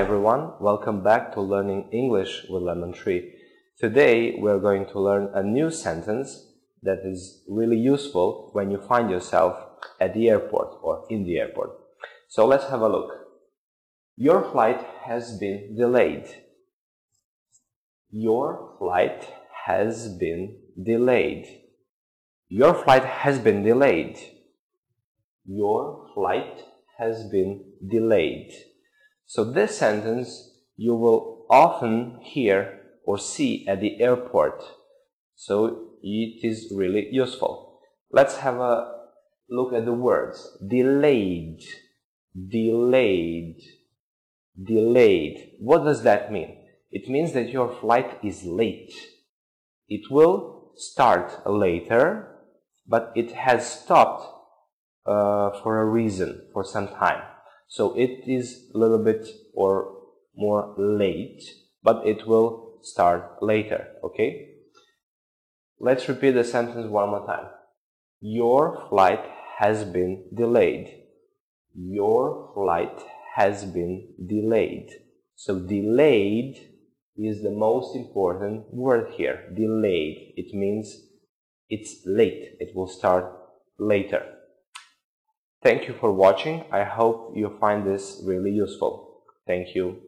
everyone, welcome back to Learning English with Lemon Tree. Today we're going to learn a new sentence that is really useful when you find yourself at the airport or in the airport. So let's have a look. Your flight has been delayed. Your flight has been delayed. Your flight has been delayed. Your flight has been delayed. So this sentence you will often hear or see at the airport. So it is really useful. Let's have a look at the words. Delayed, delayed, delayed. What does that mean? It means that your flight is late. It will start later, but it has stopped uh, for a reason, for some time. So it is a little bit or more late, but it will start later, okay? Let's repeat the sentence one more time. Your flight has been delayed. Your flight has been delayed. So delayed is the most important word here. Delayed. It means it's late. It will start later. Thank you for watching. I hope you find this really useful. Thank you.